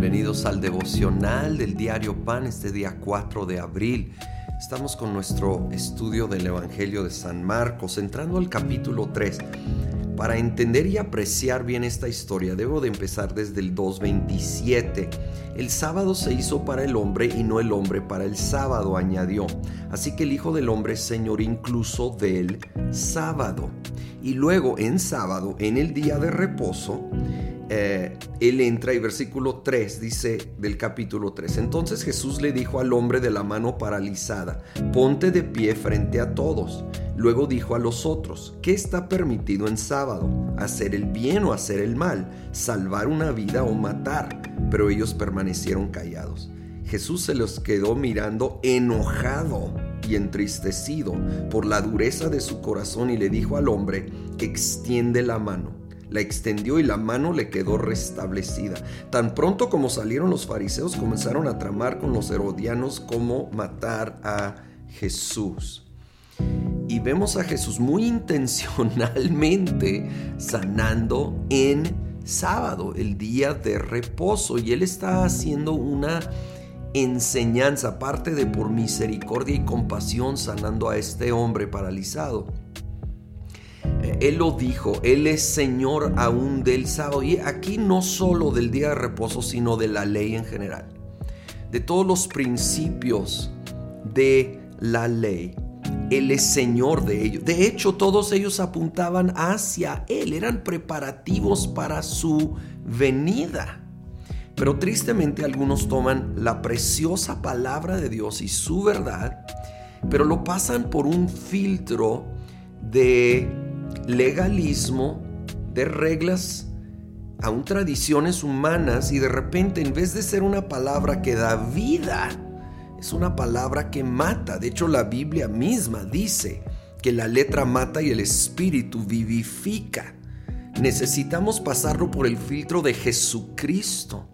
bienvenidos al devocional del diario Pan este día 4 de abril. Estamos con nuestro estudio del Evangelio de San Marcos, entrando al capítulo 3. Para entender y apreciar bien esta historia, debo de empezar desde el 2.27. El sábado se hizo para el hombre y no el hombre para el sábado, añadió. Así que el Hijo del Hombre es Señor incluso del sábado. Y luego en sábado, en el día de reposo, eh, él entra y versículo 3 dice del capítulo 3, entonces Jesús le dijo al hombre de la mano paralizada, ponte de pie frente a todos. Luego dijo a los otros, ¿qué está permitido en sábado? ¿Hacer el bien o hacer el mal? ¿Salvar una vida o matar? Pero ellos permanecieron callados. Jesús se los quedó mirando enojado y entristecido por la dureza de su corazón y le dijo al hombre, extiende la mano la extendió y la mano le quedó restablecida. Tan pronto como salieron los fariseos comenzaron a tramar con los herodianos cómo matar a Jesús. Y vemos a Jesús muy intencionalmente sanando en sábado, el día de reposo. Y él está haciendo una enseñanza, aparte de por misericordia y compasión, sanando a este hombre paralizado. Él lo dijo, Él es Señor aún del sábado. Y aquí no solo del día de reposo, sino de la ley en general. De todos los principios de la ley. Él es Señor de ellos. De hecho, todos ellos apuntaban hacia Él. Eran preparativos para su venida. Pero tristemente algunos toman la preciosa palabra de Dios y su verdad, pero lo pasan por un filtro de legalismo, de reglas, aún tradiciones humanas y de repente en vez de ser una palabra que da vida, es una palabra que mata. De hecho la Biblia misma dice que la letra mata y el espíritu vivifica. Necesitamos pasarlo por el filtro de Jesucristo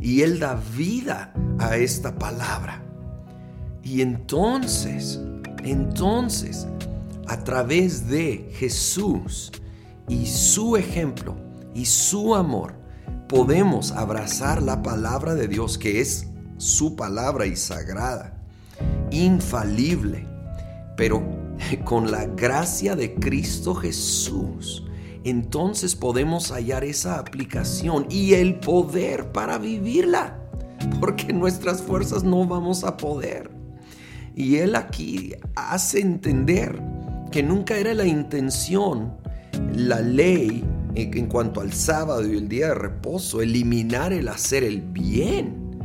y Él da vida a esta palabra. Y entonces, entonces, a través de Jesús y su ejemplo y su amor, podemos abrazar la palabra de Dios, que es su palabra y sagrada, infalible, pero con la gracia de Cristo Jesús, entonces podemos hallar esa aplicación y el poder para vivirla, porque nuestras fuerzas no vamos a poder. Y Él aquí hace entender que nunca era la intención, la ley en cuanto al sábado y el día de reposo, eliminar el hacer el bien.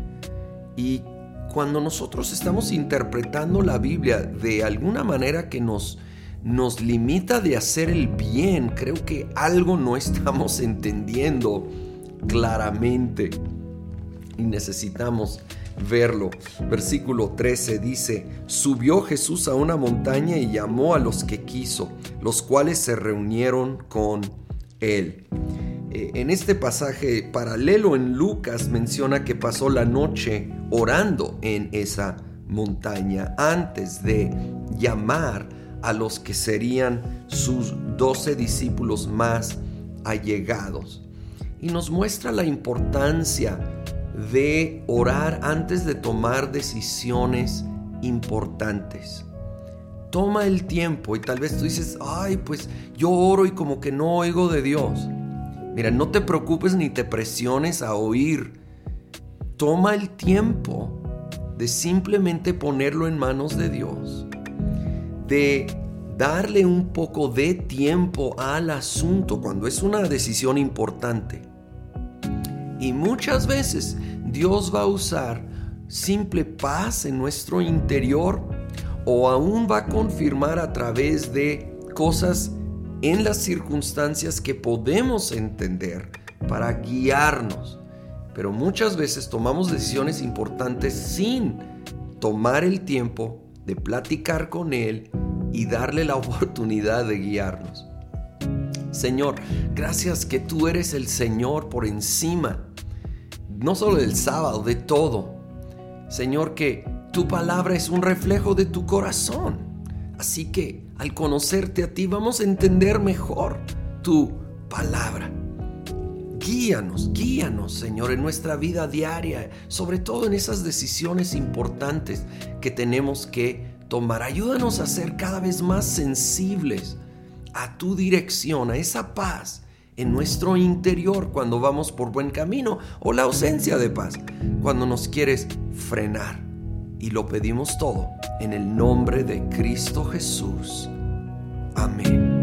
Y cuando nosotros estamos interpretando la Biblia de alguna manera que nos, nos limita de hacer el bien, creo que algo no estamos entendiendo claramente y necesitamos verlo. Versículo 13 dice, subió Jesús a una montaña y llamó a los que quiso, los cuales se reunieron con él. Eh, en este pasaje paralelo en Lucas menciona que pasó la noche orando en esa montaña antes de llamar a los que serían sus doce discípulos más allegados. Y nos muestra la importancia de orar antes de tomar decisiones importantes. Toma el tiempo y tal vez tú dices, ay, pues yo oro y como que no oigo de Dios. Mira, no te preocupes ni te presiones a oír. Toma el tiempo de simplemente ponerlo en manos de Dios. De darle un poco de tiempo al asunto cuando es una decisión importante. Y muchas veces Dios va a usar simple paz en nuestro interior o aún va a confirmar a través de cosas en las circunstancias que podemos entender para guiarnos. Pero muchas veces tomamos decisiones importantes sin tomar el tiempo de platicar con Él y darle la oportunidad de guiarnos. Señor, gracias que tú eres el Señor por encima no solo del sábado, de todo. Señor, que tu palabra es un reflejo de tu corazón. Así que al conocerte a ti vamos a entender mejor tu palabra. Guíanos, guíanos, Señor, en nuestra vida diaria, sobre todo en esas decisiones importantes que tenemos que tomar. Ayúdanos a ser cada vez más sensibles a tu dirección, a esa paz en nuestro interior cuando vamos por buen camino o la ausencia de paz cuando nos quieres frenar. Y lo pedimos todo en el nombre de Cristo Jesús. Amén.